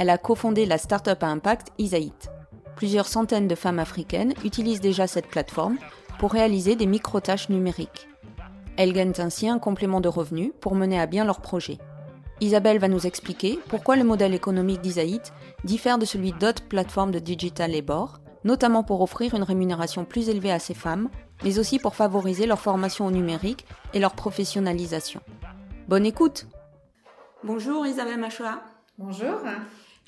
Elle a cofondé la start-up à impact Isaït. Plusieurs centaines de femmes africaines utilisent déjà cette plateforme pour réaliser des micro-tâches numériques. Elles gagnent ainsi un complément de revenus pour mener à bien leurs projets. Isabelle va nous expliquer pourquoi le modèle économique d'Isaït diffère de celui d'autres plateformes de digital labor, notamment pour offrir une rémunération plus élevée à ces femmes, mais aussi pour favoriser leur formation au numérique et leur professionnalisation. Bonne écoute Bonjour Isabelle Machoa. Bonjour.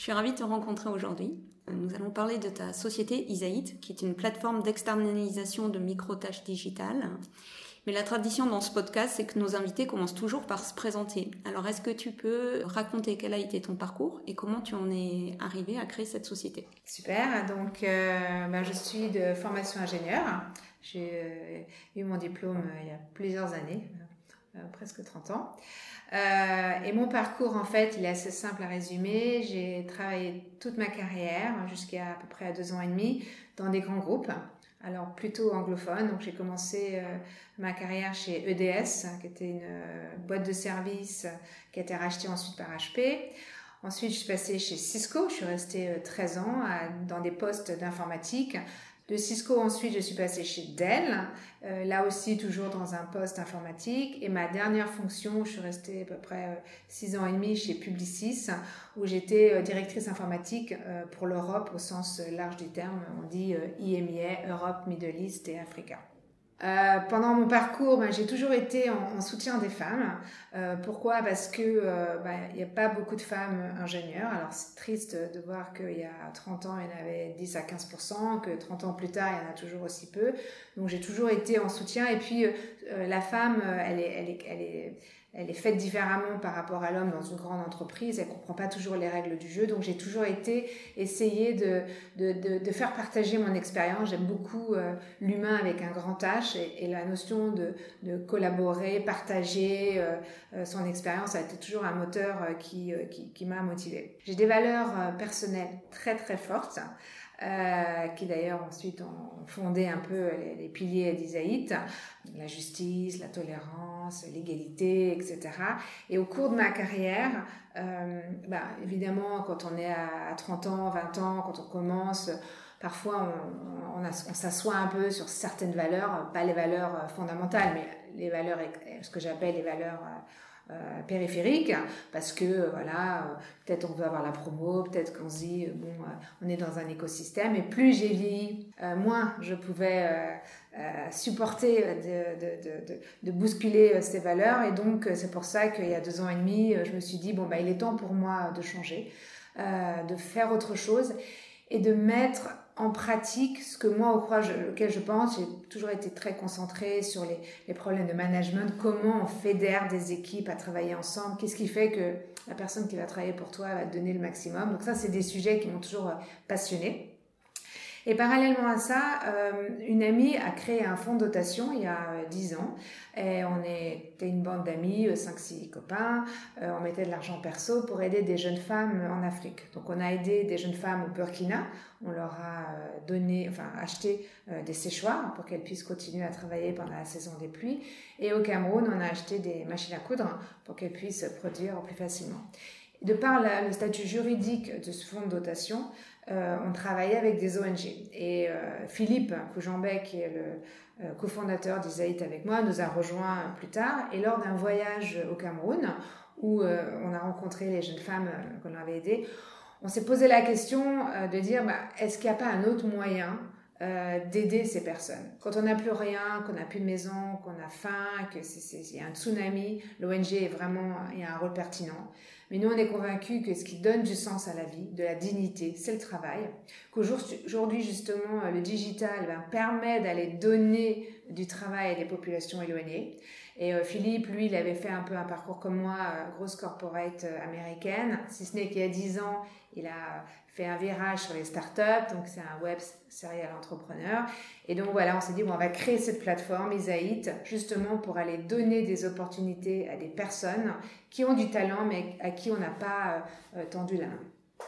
Je suis ravie de te rencontrer aujourd'hui. Nous allons parler de ta société Isaït, qui est une plateforme d'externalisation de micro-tâches digitales. Mais la tradition dans ce podcast, c'est que nos invités commencent toujours par se présenter. Alors, est-ce que tu peux raconter quel a été ton parcours et comment tu en es arrivé à créer cette société? Super. Donc, euh, ben, je suis de formation ingénieur. J'ai euh, eu mon diplôme euh, il y a plusieurs années, euh, presque 30 ans. Euh, et mon parcours, en fait, il est assez simple à résumer. J'ai travaillé toute ma carrière, jusqu'à à peu près à deux ans et demi, dans des grands groupes. Alors plutôt anglophone, donc j'ai commencé euh, ma carrière chez EDS, qui était une boîte de services qui a été rachetée ensuite par HP. Ensuite, je suis passée chez Cisco, je suis restée 13 ans dans des postes d'informatique de Cisco, ensuite, je suis passée chez Dell, euh, là aussi toujours dans un poste informatique. Et ma dernière fonction, je suis restée à peu près euh, six ans et demi chez Publicis, où j'étais euh, directrice informatique pour l'Europe au sens large du terme. On dit IMIA, Europe, Middle East et Africa. Euh, pendant mon parcours, ben, j'ai toujours été en, soutien des femmes. Euh, pourquoi? Parce que euh, ben, il n'y a pas beaucoup de femmes ingénieures. Alors c'est triste de voir qu'il y a 30 ans, il y en avait 10 à 15% que 30 ans plus tard, il y en a toujours aussi peu. Donc j'ai toujours été en soutien. Et puis la femme, elle est, elle est, elle est elle est faite différemment par rapport à l'homme dans une grande entreprise, elle comprend pas toujours les règles du jeu, donc j'ai toujours été essayer de, de, de, faire partager mon expérience. J'aime beaucoup euh, l'humain avec un grand H et, la notion de, de collaborer, partager euh, euh, son expérience a été toujours un moteur qui, qui m'a motivée. J'ai des valeurs personnelles très très fortes. Euh, qui d'ailleurs ensuite ont fondé un peu les, piliers d'Isaït, la justice, la tolérance, l'égalité, etc. Et au cours de ma carrière, euh, bah, évidemment, quand on est à 30 ans, 20 ans, quand on commence, parfois on s'assoit un peu sur certaines valeurs, pas les valeurs fondamentales, mais les valeurs, ce que j'appelle les valeurs euh, périphérique parce que euh, voilà euh, peut-être on veut avoir la promo peut-être qu'on se dit bon on est dans un écosystème et plus j'ai vieilli moins je pouvais supporter de, de, de, de, bousculer ces valeurs et donc c'est pour ça qu'il y a deux ans et demi je me suis dit bon bah il est temps pour moi de changer de faire autre chose et de mettre en pratique ce que moi, auquel je pense, j'ai toujours été très concentrée sur les, les, problèmes de management, comment on fédère des équipes à travailler ensemble, qu'est-ce qui fait que la personne qui va travailler pour toi va te donner le maximum. Donc ça, c'est des sujets qui m'ont toujours euh, passionnée. Et parallèlement à ça, euh, une amie a créé un fonds de dotation il y a euh, dix ans. Et on était une bande d'amis, 5-6 euh, copains. on mettait de l'argent perso pour aider des jeunes femmes en Afrique. Donc on a aidé des jeunes femmes au Burkina. On leur a donné, enfin acheté des séchoirs pour qu'elles puissent continuer à travailler pendant la saison des pluies. Et au Cameroun, on a acheté des machines à coudre pour qu'elles puissent produire plus facilement. De par le statut juridique de ce fonds de dotation, euh, on travaillait avec des ONG. Et euh, Philippe Coujambet, qui est le euh, cofondateur d'Isaït avec moi, nous a rejoint plus tard. Et lors d'un voyage au Cameroun, où on a rencontré les jeunes femmes qu'on avait aidées, on s'est posé la question de dire, bah, est-ce qu'il n'y a pas un autre moyen d'aider ces personnes? Quand on n'a plus rien, qu'on n'a plus de maison, qu'on a faim, c'est y a un tsunami, l'ONG est vraiment, a un rôle pertinent. Mais nous, on est convaincus que ce qui donne du sens à la vie, de la dignité, c'est le travail. Qu'aujourd'hui, justement, le digital ben, permet d'aller donner du travail et des populations éloignées. Et euh, Philippe, lui, il avait fait un peu un parcours comme moi, grosse corporate américaine, si ce n'est qu'il y a dix ans, il a fait un virage sur les startups, donc c'est un web serial entrepreneur. Et donc voilà, on s'est dit, bon, on va créer cette plateforme, Isaït, justement pour aller donner des opportunités à des personnes qui ont du talent, mais à qui on n'a pas tendu la main.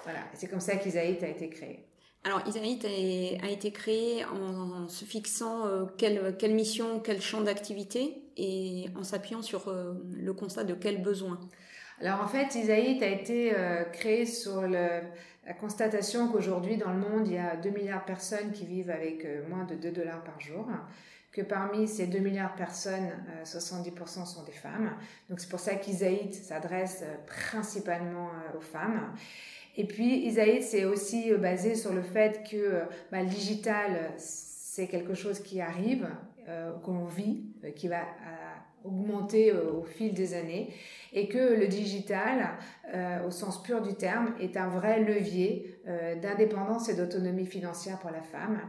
Voilà, c'est comme ça qu'Isaït a été créé. Alors, Isaït a été créé en, se fixant euh, quelle, mission, quel champ d'activité et en s'appuyant sur euh, le constat de quel besoin. Alors, en fait, Isaït a été euh, créé sur la constatation qu'aujourd'hui, dans le monde, il y a 2 milliards de personnes qui vivent avec moins de 2 dollars par jour que parmi ces 2 milliards de personnes, 70% sont des femmes. Donc c'est pour ça qu'Isaït s'adresse principalement aux femmes. Et puis, Isaïd, c'est aussi euh, basé sur le fait que euh, bah, le digital, c'est quelque chose qui arrive, euh, qu'on vit, qui va augmenter au fil des années, et que le digital, au sens pur du terme, est un vrai levier d'indépendance et d'autonomie financière pour la femme,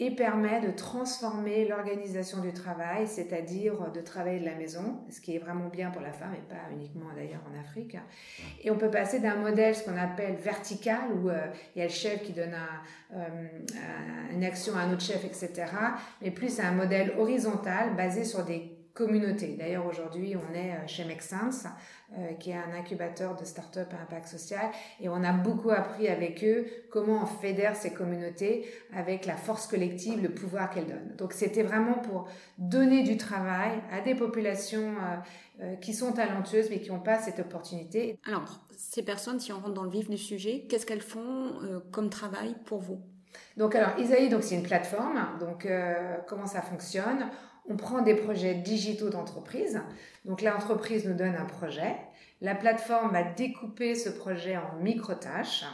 et permet de transformer l'organisation du travail, c'est-à-dire de travailler de la maison, ce qui est vraiment bien pour la femme et pas uniquement d'ailleurs en Afrique. Et on peut passer d'un modèle, ce qu'on appelle vertical, où euh, il y a le chef qui donne euh, une action à un autre chef, etc., mais plus à un modèle horizontal basé sur des communautés. D'ailleurs, aujourd'hui, on est euh, chez Make euh, qui est un incubateur de start-up à impact social. Et on a beaucoup appris avec eux comment on fédère ces communautés avec la force collective, le pouvoir qu'elles donnent. Donc c'était vraiment pour donner du travail à des populations euh, euh, qui sont talentueuses mais qui n'ont pas cette opportunité. Alors, ces personnes, si on rentre dans le vif du sujet, qu'est-ce qu'elles font comme travail pour vous? Donc alors Isaïe, donc c'est une plateforme. Donc comment ça fonctionne? On prend des projets digitaux d'entreprise. Donc l'entreprise nous donne un projet, la plateforme va découper ce projet en micro-tâches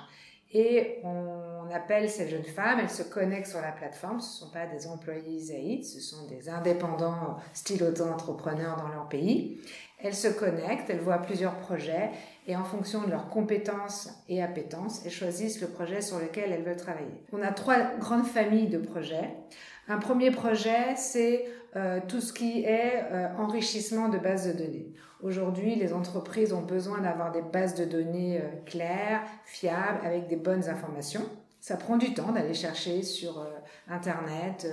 et on appelle ces jeunes femmes, elles se connectent sur la plateforme, ce ne sont pas des employés Isaïd, ce sont des indépendants style auto-entrepreneurs dans leur pays. Elles se connectent, elles voient plusieurs projets et en fonction de leurs compétences et appétences, elles choisissent le projet sur lequel elles veulent travailler. On a trois grandes familles de projets. Un premier projet, c'est euh, tout ce qui est euh, enrichissement de bases de données. Aujourd'hui, les entreprises ont besoin d'avoir des bases de données euh, claires, fiables, avec des bonnes informations. Ça prend du temps d'aller chercher sur Internet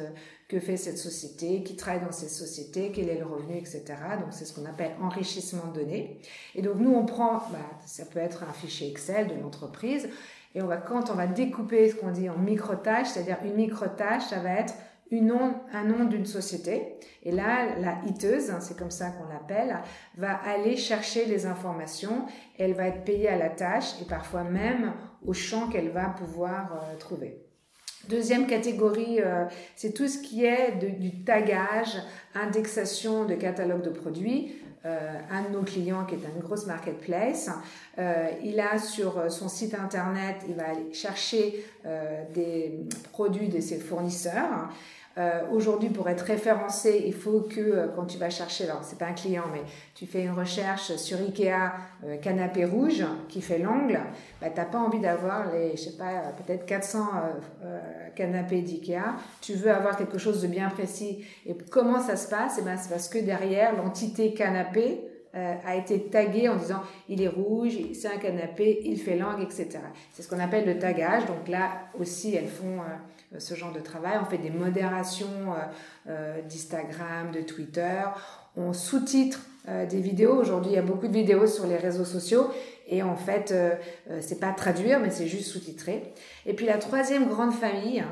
que fait cette société, qui travaille dans cette société, quel est le revenu, etc. Donc c'est ce qu'on appelle enrichissement de données. Et donc nous, on prend, bah, ça peut être un fichier Excel de l'entreprise, et on va, quand on va découper ce qu'on dit en micro-tâches, c'est-à-dire une micro-tâche, ça va être un nom d'une société. Et là, la hiteuse, hein, c'est comme ça qu'on l'appelle, va aller chercher les informations. Elle va être payée à la tâche et parfois même au champ qu'elle va pouvoir euh, trouver. Deuxième catégorie, euh, c'est tout ce qui est du tagage, indexation de catalogue de produits. Euh, un de nos clients qui est une grosse marketplace, il a sur son site internet, il va aller chercher des produits de ses fournisseurs euh, Aujourd'hui, pour être référencé, il faut que euh, quand tu vas chercher, alors c'est pas un client, mais tu fais une recherche sur Ikea euh, canapé rouge qui fait l'angle, bah, t'as pas envie d'avoir les, je sais pas, peut-être 400 euh, canapés d'Ikea. Tu veux avoir quelque chose de bien précis. Et comment ça se passe? Et eh ben, c'est parce que derrière l'entité canapé a été tagué en disant il est rouge, c'est un canapé, il fait langue, etc. C'est ce qu'on appelle le tagage. Donc là aussi, elles font ce genre de travail. On fait des modérations euh, euh, d'Instagram, de Twitter. On sous-titre des vidéos. Aujourd'hui, il y a beaucoup de vidéos sur les réseaux sociaux. Et en fait, c'est pas traduire, mais c'est juste sous-titrer. Et puis la troisième grande famille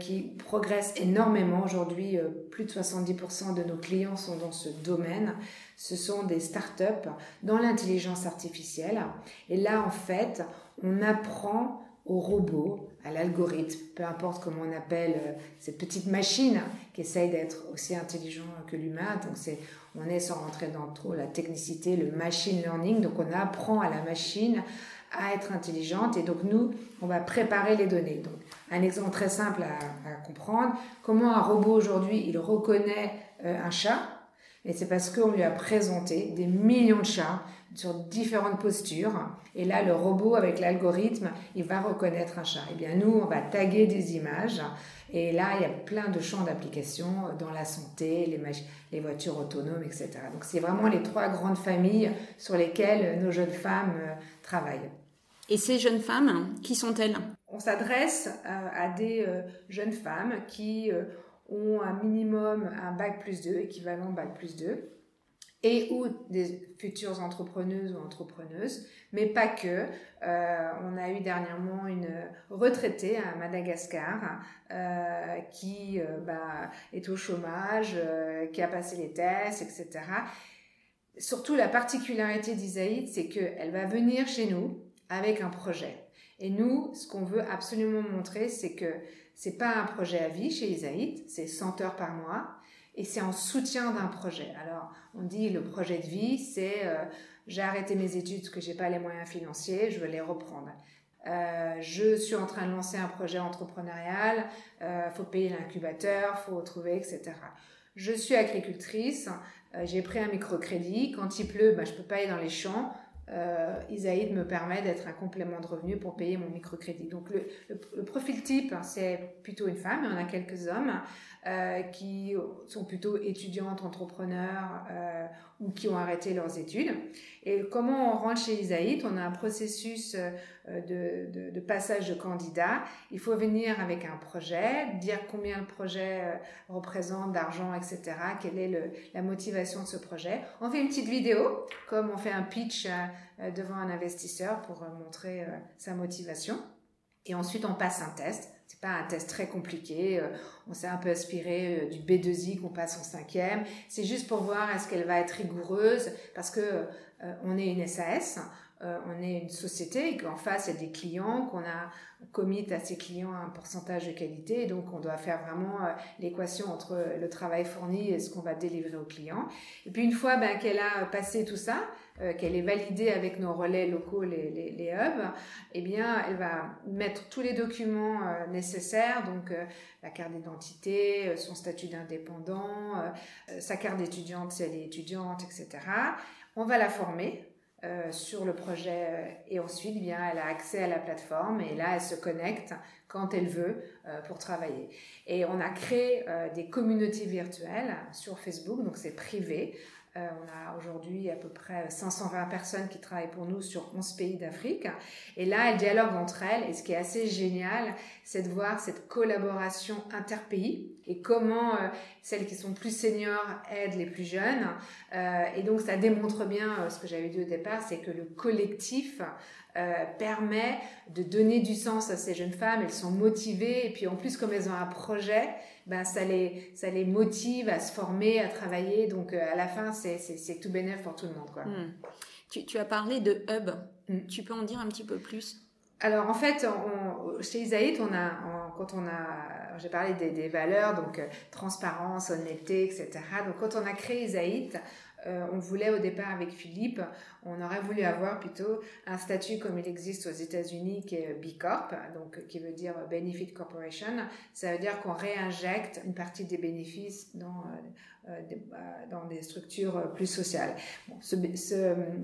qui progresse énormément aujourd'hui, plus de 70% de nos clients sont dans ce domaine. Ce sont des startups dans l'intelligence artificielle. Et là, en fait, on apprend au robot, à l'algorithme, peu importe comment on appelle euh, cette petite machine qui essaye d'être aussi intelligent que l'humain. Donc c'est, on est sans rentrer dans trop la technicité, le machine learning. Donc on apprend à la machine à être intelligente et donc nous, on va préparer les données. Donc un exemple très simple à, comprendre, comment un robot aujourd'hui, il reconnaît euh, un chat, et c'est parce qu'on lui a présenté des millions de chats sur différentes postures. Et là, le robot, avec l'algorithme, il va reconnaître un chat. Et eh bien, nous, on va taguer des images Et là, il y a plein de champs d'application dans la santé, les, les voitures autonomes, etc. Donc c'est vraiment les trois grandes familles sur lesquelles nos jeunes femmes travaillent. Et ces jeunes femmes, qui sont-elles? On s'adresse à des jeunes femmes qui ont un minimum un bac plus 2, équivalent bac plus 2, et ou des futures entrepreneuses ou entrepreneuses, mais pas que. Euh, on a eu dernièrement une retraitée à Madagascar euh, qui euh, bah, est au chômage, qui a passé les tests, etc. Surtout la particularité d'Isaïd, c'est qu'elle va venir chez nous avec un projet. Et nous, ce qu'on veut absolument montrer, c'est que c'est pas un projet à vie chez Isaïd, c'est 100 heures par mois, et c'est en soutien d'un projet. Alors, on dit le projet de vie, c'est euh, j'ai arrêté mes études parce que j'ai pas les moyens financiers, je veux les reprendre. Euh, je suis en train de lancer un projet entrepreneurial, euh, faut payer l'incubateur, faut trouver, etc. Je suis agricultrice, euh, j'ai pris un microcrédit. Quand il pleut, bah, je peux pas aller dans les champs euh, Isaïd me permet d'être un complément de revenu pour payer mon microcrédit. Donc le, profil type, hein, c'est plutôt une femme, on a quelques hommes euh, qui sont plutôt étudiantes, entrepreneurs euh, ou qui ont arrêté leurs études. Et comment on rentre chez Isaïd On a un processus euh, de, de, passage de candidat. Il faut venir avec un projet, dire combien le projet euh, représente d'argent, etc. Quelle est le, la motivation de ce projet? On fait une petite vidéo, comme on fait un pitch euh, devant un investisseur pour montrer sa motivation. Et ensuite, on passe un test. C'est pas un test très compliqué. On s'est un peu inspiré du B2I qu'on passe en cinquième. C'est juste pour voir est-ce qu'elle va être rigoureuse parce que on est une SAS. Euh, on est une société et qu'en face, il y a des clients, qu'on a commis à ces clients un pourcentage de qualité. Et donc, on doit faire vraiment euh, l'équation entre le travail fourni et ce qu'on va délivrer aux clients. Et puis, une fois ben, qu'elle a passé tout ça, euh, qu'elle est validée avec nos relais locaux, les, les, hubs, eh bien, elle va mettre tous les documents nécessaires, donc la carte d'identité, son statut d'indépendant, sa carte d'étudiante si elle est étudiante, etc. On va la former euh, sur le projet euh, et ensuite bien elle a accès à la plateforme et là elle se connecte quand elle veut euh, pour travailler. Et on a créé des communautés virtuelles sur Facebook, donc c'est privé. Euh, on a aujourd'hui à peu près 520 personnes qui travaillent pour nous sur 11 pays d'Afrique. Et là, elles dialoguent entre elles. Et ce qui est assez génial, c'est de voir cette collaboration interpays et comment euh, celles qui sont plus seniors aident les plus jeunes. Euh, et donc, ça démontre bien ce que j'avais dit au départ, c'est que le collectif permet de donner du sens à ces jeunes femmes. Elles sont motivées et puis en plus, comme elles ont un projet, ben ça les ça les motive à se former, à travailler. Donc euh, à la fin, c'est c'est tout bénéf pour tout le monde quoi. Hmm. Tu, tu as parlé de hub. Hmm. Tu peux en dire un petit peu plus? Alors en fait, on, chez Isaït, on a, quand on a, j'ai parlé des, des, valeurs, donc euh, transparence, honnêteté, etc. Donc quand on a créé Isaït, euh, on voulait au départ avec Philippe, on aurait voulu avoir plutôt un statut comme il existe aux États-Unis qui est B Corp, donc qui veut dire Benefit Corporation. Ça veut dire qu'on réinjecte une partie des bénéfices dans euh, euh, dans des structures plus sociales. ce,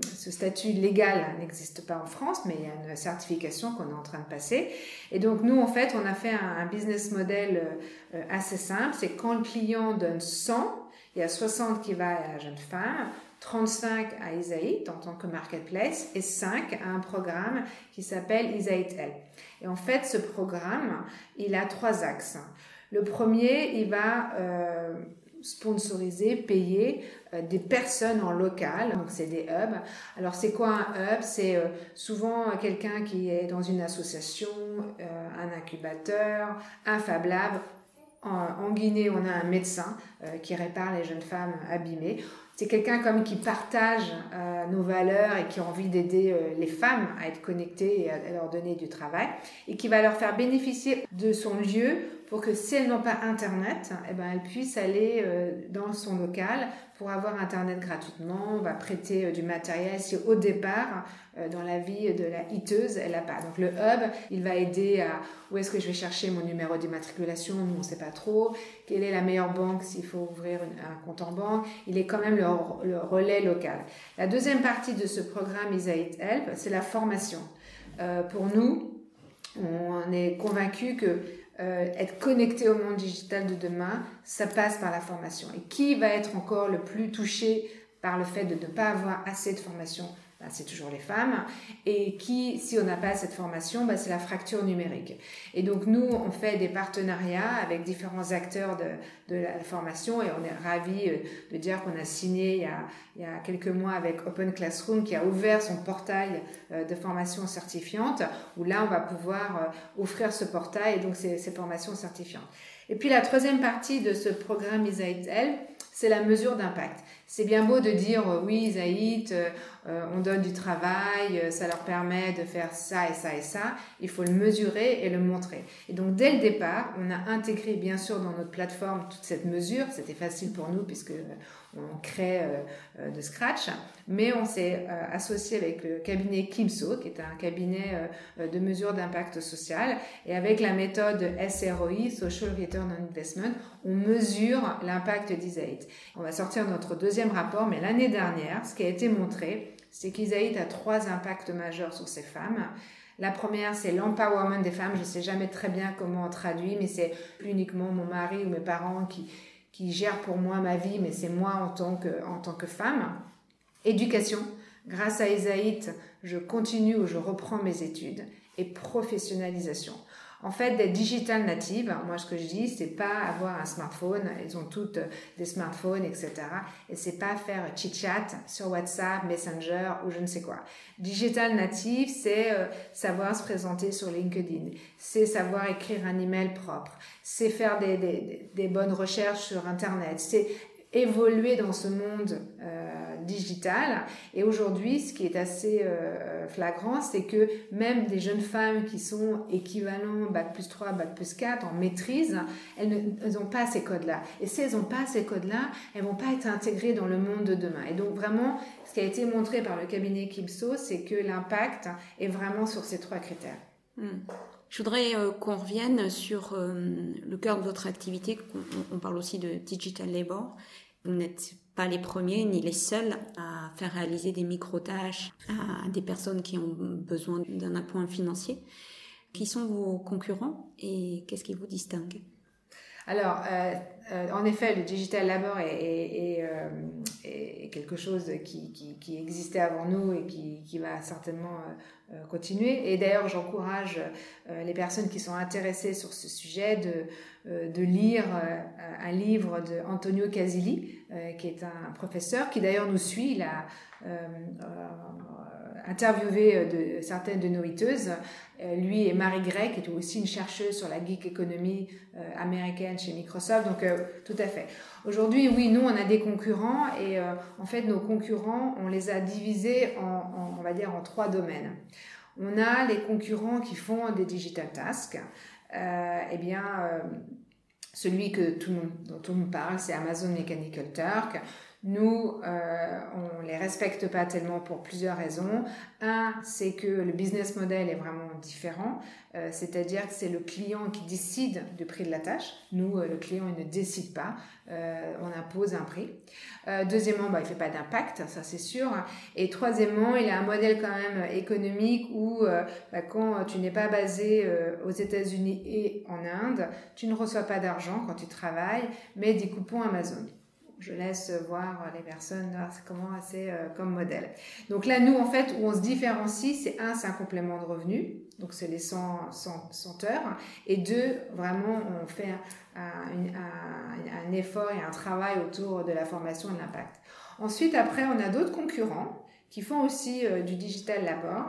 ce, statut légal n'existe pas en France, mais il y a une certification qu'on est en train de passer. Et donc nous, en fait, on a fait un, un business model assez simple. C'est quand le client donne 100 il y a 60 qui va à la jeune femme, 35 à Isaït en tant que marketplace et 5 à un programme qui s'appelle Isaït Help. Et en fait, ce programme, il a trois axes. Le premier, il va euh, sponsoriser, payer euh, des personnes en local, donc c'est des hubs. Alors c'est quoi un hub? C'est euh, souvent quelqu'un qui est dans une association, un incubateur, un Fab Lab en, Guinée, on a un médecin euh, qui répare les jeunes femmes abîmées. C'est quelqu'un comme qui partage euh, nos valeurs et qui a envie d'aider euh, les femmes à être connectées et à, leur donner du travail et qui va leur faire bénéficier de son lieu pour que si elles n'ont pas internet, eh ben elles puissent aller dans son local pour avoir Internet gratuitement, on va prêter euh, du matériel si au départ, euh, dans la vie de la hiteuse, elle n'a pas. Donc le hub, il va aider à où est-ce que je vais chercher mon numéro d'immatriculation, on ne sait pas trop, quelle est la meilleure banque s'il faut ouvrir un compte en banque, il est quand même le, relais local. La deuxième partie de ce programme Isaït Help, c'est la formation. Euh, pour nous, on est convaincu que euh, être connecté au monde digital de demain, ça passe par la formation. Et qui va être encore le plus touché par le fait de ne pas avoir assez de formation bah, c'est toujours les femmes. Et qui, si on n'a pas cette formation, bah, c'est la fracture numérique. Et donc nous, on fait des partenariats avec différents acteurs de, la formation et on est ravis euh, de dire qu'on a signé il y a, il y a quelques mois avec Open Classroom qui a ouvert son portail euh, de formation certifiante où là, on va pouvoir euh, offrir ce portail et donc ces, formations certifiantes. Et puis la troisième partie de ce programme ISAITL, c'est la mesure d'impact. C'est bien beau de dire euh, oui, Zaït, euh, euh, on donne du travail, ça leur permet de faire ça et ça et ça. Il faut le mesurer et le montrer. Et donc dès le départ, on a intégré bien sûr dans notre plateforme toute cette mesure. C'était facile pour nous puisque on crée de scratch, mais on s'est associé avec le cabinet Kimso, qui est un cabinet de mesure d'impact social, et avec la méthode SROI, Social Return on Investment, on mesure l'impact d'Isaït. On va sortir notre deuxième rapport, mais l'année dernière, ce qui a été montré, c'est qu'Isaït a trois impacts majeurs sur ces femmes. La première, c'est l'empowerment des femmes. Je ne sais jamais très bien comment on traduit, mais c'est uniquement mon mari ou mes parents qui, qui gèrent pour moi ma vie, mais c'est moi en tant que, en tant que femme. Éducation. Grâce à Isaït, je continue ou je reprends mes études. Et professionnalisation. En fait, d'être digital native, moi ce que je dis, c'est pas avoir un smartphone, ils ont toutes des smartphones, etc. Et c'est pas faire chit-chat sur WhatsApp, Messenger ou je ne sais quoi. Digital native, c'est euh, savoir se présenter sur LinkedIn, c'est savoir écrire un email propre, c'est faire des, des, des bonnes recherches sur Internet, c'est évoluer dans ce monde euh, digital. Et aujourd'hui, ce qui est assez euh, flagrant, c'est que même des jeunes femmes qui sont équivalents Bac plus 3, Bac plus 4 en maîtrise, elles n'ont pas ces codes-là. Et si elles n'ont pas ces codes-là, elles vont pas être intégrées dans le monde de demain. Et donc vraiment, ce qui a été montré par le cabinet Kipso, c'est que l'impact est vraiment sur ces trois critères. Hmm. Je voudrais euh, qu'on revienne sur le cœur de votre activité. On, on, parle aussi de digital labor. Vous n'êtes pas les premiers ni les seuls à faire réaliser des micro-tâches à des personnes qui ont besoin d'un appoint financier. Qui sont vos concurrents et qu'est-ce qui vous distingue? Alors, euh, euh, en effet, le digital labor est, est, est, euh, est quelque chose qui, qui, qui, existait avant nous et qui, qui va certainement euh, continuer. Et d'ailleurs, j'encourage euh, les personnes qui sont intéressées sur ce sujet de, euh, de lire un livre de Antonio Casilli, qui est un professeur qui d'ailleurs nous suit. A interviewé de, certaines de nos hiteuses. lui et Marie Gray, qui est aussi une chercheuse sur la geek économie américaine chez Microsoft. Donc, tout à fait. Aujourd'hui, oui, nous, on a des concurrents et en fait, nos concurrents, on les a divisés en, on va dire, en trois domaines. On a les concurrents qui font des digital tasks. Euh, eh bien, euh, celui que tout le monde, dont tout le monde parle, c'est Amazon Mechanical Turk. Nous, euh, on les respecte pas tellement pour plusieurs raisons. Un, c'est que le business model est vraiment différent, euh, c'est-à-dire que c'est le client qui décide du prix de la tâche. Nous, euh, le client, il ne décide pas, euh, on impose un prix. Euh, deuxièmement, bah, il fait pas d'impact, ça c'est sûr. Et troisièmement, il a un modèle quand même économique où euh, bah, quand tu n'es pas basé aux États-Unis et en Inde, tu ne reçois pas d'argent quand tu travailles, mais des coupons Amazon je laisse voir les personnes comment c'est euh, comme modèle. Donc là, nous, en fait, où on se différencie, c'est un, c'est un complément de revenu, donc c'est les 100, 100, 100, heures, et deux, vraiment, on fait un, effort et un travail autour de la formation et de l'impact. Ensuite, après, on a d'autres concurrents qui font aussi euh, du digital labor.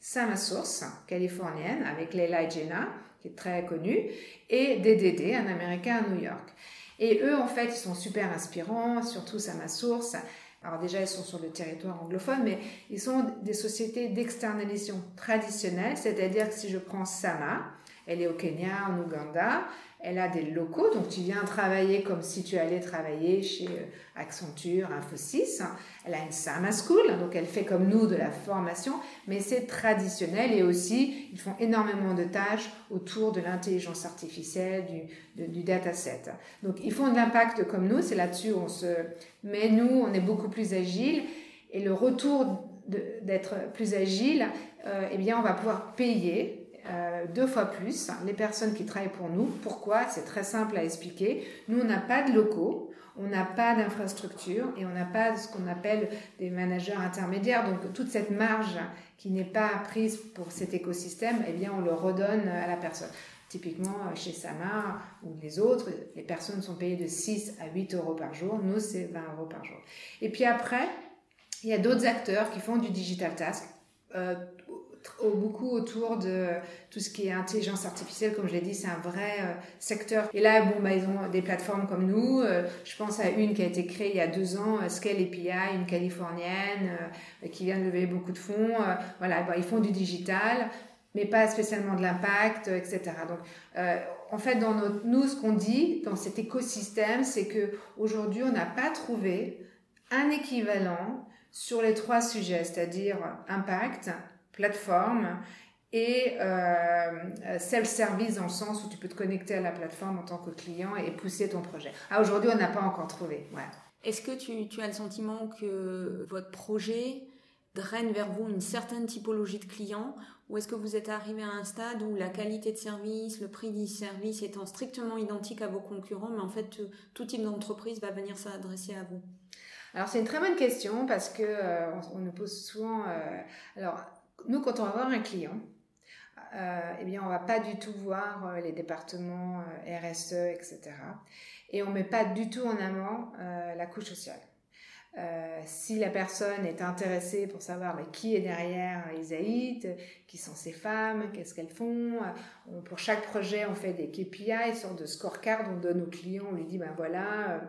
Sama Source, californienne, avec Leila Jenna, qui est très connue, et DDD, un américain à New York. Et eux, en fait, ils sont super inspirants, surtout Sama Source. Alors déjà, ils sont sur le territoire anglophone, mais ils sont des sociétés d'externalisation traditionnelles, c'est-à-dire que si je prends Sama, elle est au Kenya, en Ouganda, elle a des locaux, donc tu viens travailler comme si tu allais travailler chez euh, Accenture, Infosys. Elle a une Sama School, donc elle fait comme nous de la formation, mais c'est traditionnel et aussi ils font énormément de tâches autour de l'intelligence artificielle, du, du dataset. Donc ils font de l'impact comme nous, c'est là-dessus on se... Mais nous, on est beaucoup plus agile et le retour d'être plus agile, euh, eh bien on va pouvoir payer deux fois plus les personnes qui travaillent pour nous. Pourquoi? C'est très simple à expliquer. Nous, on n'a pas de locaux on n'a pas d'infrastructure et on n'a pas ce qu'on appelle des managers intermédiaires. Donc toute cette marge qui n'est pas prise pour cet écosystème, eh bien on le redonne à la personne. Typiquement chez Sama ou les autres, les personnes sont payées de 6 à 8 euros par jour. Nous, c'est 20 euros par jour. Et puis après, il y a d'autres acteurs qui font du digital task. Euh, beaucoup autour de tout ce qui est intelligence artificielle, comme je l'ai dit, c'est un vrai euh, secteur. Et là, bon, bah, ils ont des plateformes comme nous. Euh, je pense à une qui a été créée il y a deux ans, euh, Scale API, une californienne qui vient de lever beaucoup de fonds. voilà, bah, ils font du digital, mais pas spécialement de l'impact, etc. Donc, en fait, dans nous, ce qu'on dit dans cet écosystème, c'est que aujourd'hui, on n'a pas trouvé un équivalent sur les trois sujets, c'est-à-dire impact, plateforme et euh, self-service dans le sens où tu peux te connecter à la plateforme en tant que client et pousser ton projet. Ah, aujourd'hui, on n'a pas encore trouvé. Ouais. Est-ce que tu, tu, as le sentiment que votre projet draine vers vous une certaine typologie de clients ou est-ce que vous êtes arrivé à un stade où la qualité de service, le prix du service étant strictement identique à vos concurrents, mais en fait tout type d'entreprise va venir s'adresser à vous? Alors c'est une très bonne question parce que euh, on, nous pose souvent. Euh, alors nous, quand on va voir un client, euh, eh bien, on va pas du tout voir euh, les départements euh, RSE, etc. Et on met pas du tout en avant euh, la couche sociale. Si la personne est intéressée pour savoir qui est derrière Isaïd, qui sont ces femmes, qu'est-ce qu'elles font, on, pour chaque projet on fait des KPI, sorte de scorecard, on donne aux clients, on lui dit ben voilà,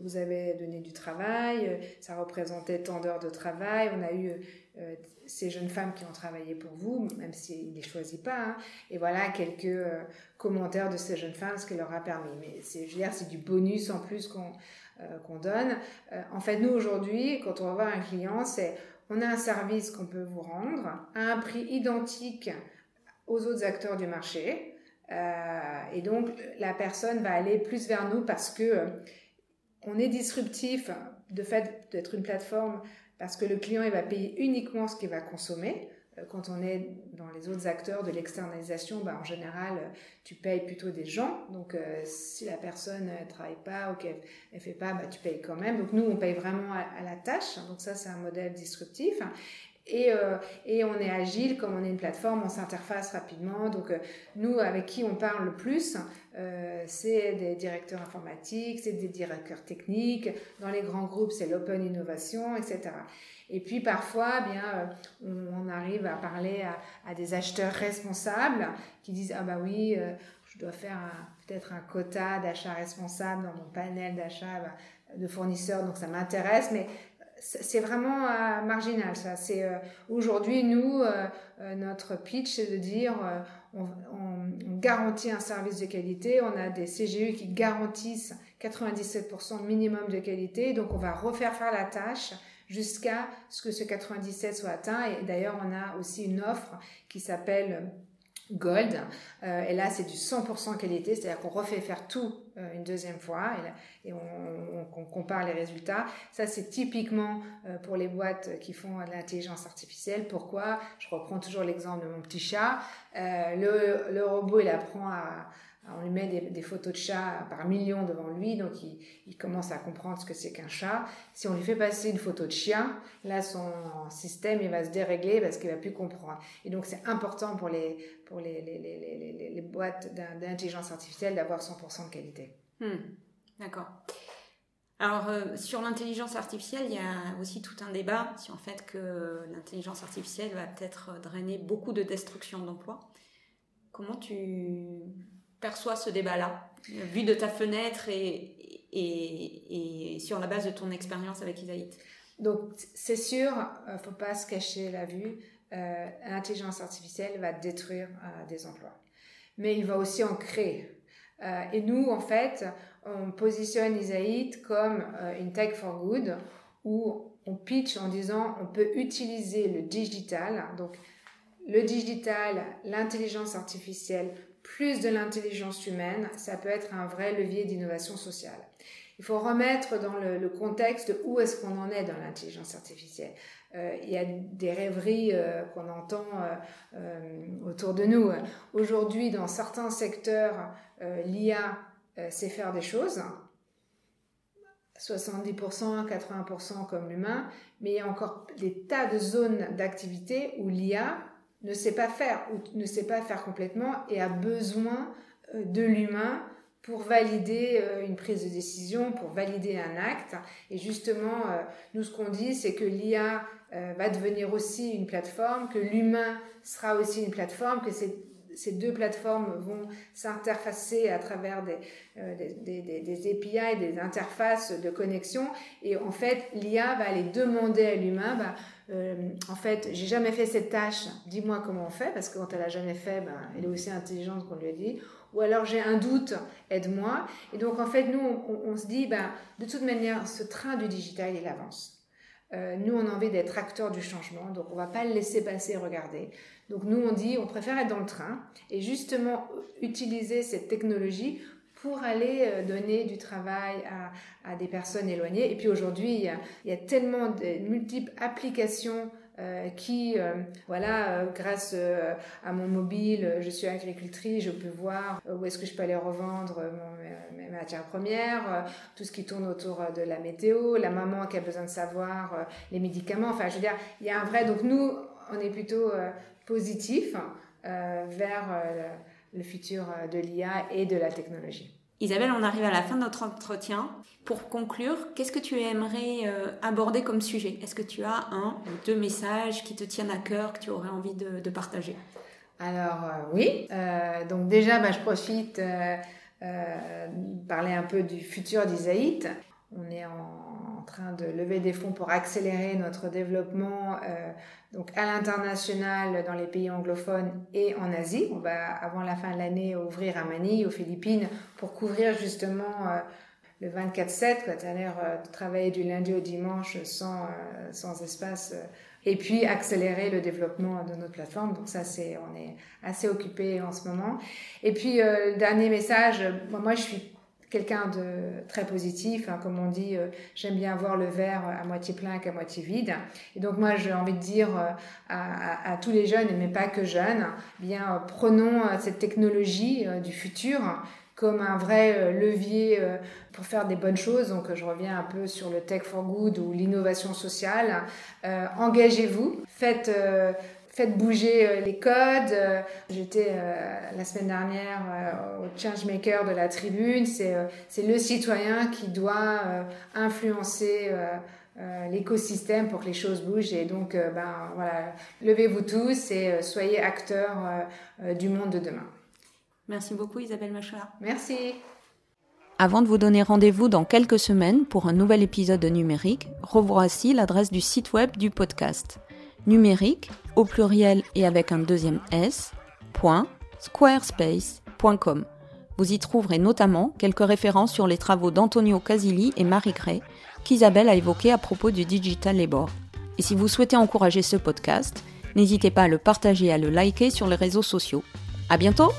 vous avez donné du travail, ça représentait tant d'heures de travail, on a eu euh, ces jeunes femmes qui ont travaillé pour vous, même s'ils ne les choisissent pas. Hein. Et voilà quelques euh, commentaires de ces jeunes femmes, ce qui leur a permis. Mais c'est, je veux dire, c'est du bonus en plus qu'on euh, qu'on donne. en fait, nous aujourd'hui, quand on va voir un client, c'est on a un service qu'on peut vous rendre à un prix identique aux autres acteurs du marché. et donc, la personne va aller plus vers nous parce que on est disruptif de fait d'être une plateforme parce que le client il va payer uniquement ce qu'il va consommer. Euh, quand on est dans les autres acteurs de l'externalisation, bah, en général, tu payes plutôt des gens. Donc, euh, si la personne ne travaille pas ou qu'elle ne fait pas, bah, tu payes quand même. Donc, nous, on paye vraiment à la tâche. Donc, ça, c'est un modèle disruptif. Et, euh, et, on est agile, comme on est une plateforme, on s'interface rapidement. Donc euh, nous, avec qui on parle le plus, euh, c'est des directeurs informatiques, c'est des directeurs techniques. Dans les grands groupes, c'est l'open innovation, etc. Et puis parfois, eh bien, on, arrive à parler à, à, des acheteurs responsables qui disent ah bah oui, je dois faire peut-être un quota d'achat responsable dans mon panel d'achat bah, de fournisseurs, donc ça m'intéresse, mais c'est vraiment euh, marginal ça. C'est euh, aujourd'hui nous euh, notre pitch c'est de dire on, on, garantit un service de qualité, on a des CGU qui garantissent 97% minimum de qualité, donc on va refaire faire la tâche jusqu'à ce que ce 97 soit atteint. Et d'ailleurs on a aussi une offre qui s'appelle Gold. Euh, et là, c'est du 100% qualité, c'est-à-dire qu'on refait faire tout euh, une deuxième fois et, et on, on, compare les résultats. Ça, c'est typiquement euh, pour les boîtes qui font de l'intelligence artificielle. Pourquoi? Je reprends toujours l'exemple de mon petit chat. Euh, le, le robot, il apprend à, on lui met des, photos de chats par millions devant lui, donc il, il commence à comprendre ce que c'est qu'un chat. Si on lui fait passer une photo de chien, là son système il va se dérégler parce qu'il va plus comprendre. Et donc c'est important pour les pour les, les, les, les boîtes d'intelligence artificielle d'avoir 100% de qualité. Hmm. D'accord. Alors euh, sur l'intelligence artificielle, il y a aussi tout un débat sur le fait que l'intelligence artificielle va peut-être drainer beaucoup de destruction d'emplois. Comment tu perçois ce débat-là, vu de ta fenêtre et, et, et, sur la base de ton expérience avec Isaït Donc, c'est sûr, euh, faut pas se cacher la vue. Euh, l'intelligence artificielle va détruire euh, des emplois, mais il va aussi en créer. Et nous, en fait, on positionne Isaït comme une tech for good, où on pitch en disant on peut utiliser le digital, donc le digital, l'intelligence artificielle plus de l'intelligence humaine, ça peut être un vrai levier d'innovation sociale. Il faut remettre dans le, contexte où est-ce qu'on en est dans l'intelligence artificielle. Euh, il y a des rêveries euh, qu'on entend euh, autour de nous. Aujourd'hui, dans certains secteurs, l'IA sait faire des choses. 70%, 80% comme l'humain, mais il y a encore des tas de zones d'activité où l'IA ne sait pas faire ou ne sait pas faire complètement et a besoin de l'humain pour valider euh, une prise de décision, pour valider un acte. Et justement, euh, nous, ce qu'on dit, c'est que l'IA euh, va devenir aussi une plateforme, que l'humain sera aussi une plateforme, que ces, deux plateformes vont s'interfacer à travers des, des, des, des, API, des interfaces de connexion. Et en fait, l'IA va aller demander à l'humain, bah, en fait, j'ai jamais fait cette tâche, dis-moi comment on fait, parce que quand elle a jamais fait, ben, elle est aussi intelligente qu'on lui a dit ou alors j'ai un doute, aide-moi. Et donc en fait, nous, on, se dit, ben, de toute manière, ce train du digital, il avance. Euh, nous, on a envie d'être acteurs du changement, donc on va pas le laisser passer regarder. Donc nous, on dit, on préfère être dans le train et justement utiliser cette technologie pour aller euh, donner du travail à, des personnes éloignées. Et puis aujourd'hui, il, y a tellement de multiples applications euh, qui, euh, voilà, grâce à mon mobile, je suis agricultrice, je peux voir où est-ce que je peux aller revendre mes matières premières, tout ce qui tourne autour de la météo, la maman qui a besoin de savoir les médicaments. Enfin, je veux dire, il y a un vrai. Donc nous, on est plutôt positif vers le futur de l'IA et de la technologie. Isabelle, on arrive à la fin de notre entretien. Pour conclure, qu'est-ce que tu aimerais euh, aborder comme sujet? Est-ce que tu as un ou deux messages qui te tiennent à cœur, que tu aurais envie de, partager? Alors euh, oui, euh, donc déjà bah, je profite de parler un peu du futur d'Isaït. On est en, train de lever des fonds pour accélérer notre développement donc à l'international dans les pays anglophones et en Asie. On va avant la fin de l'année ouvrir à Manille, aux Philippines, pour couvrir justement le 24-7, tu as l'air de travailler du lundi au dimanche sans, euh, sans espace, euh, et puis accélérer le développement de notre plateforme. Donc ça, c'est, on est assez occupé en ce moment. Et puis, euh, dernier message, moi, je suis quelqu'un de très positif, hein, comme on dit, j'aime bien voir le verre à moitié plein qu'à moitié vide. Et donc moi, j'ai envie de dire à, à, tous les jeunes, mais pas que jeunes, eh bien prenons cette technologie du futur comme un vrai euh, levier euh, pour faire des bonnes choses. Donc je reviens un peu sur le Tech for Good ou l'innovation sociale. Euh, engagez-vous, faites faites bouger les codes. J'étais la semaine dernière au Changemaker de la tribune. C'est le citoyen qui doit influencer l'écosystème pour que les choses bougent. Et donc, ben, voilà, levez-vous tous et soyez acteurs du monde de demain. Merci beaucoup Isabelle Machola. Merci. Avant de vous donner rendez-vous dans quelques semaines pour un nouvel épisode de Numérique, revoici l'adresse du site web du podcast. Numérique, au pluriel et avec un deuxième S, .squarespace.com. Vous y trouverez notamment quelques références sur les travaux d'Antonio Casilli et Marie Gray qu'Isabelle a évoqués à propos du Digital Labor. Et si vous souhaitez encourager ce podcast, n'hésitez pas à le partager et à le liker sur les réseaux sociaux. À bientôt!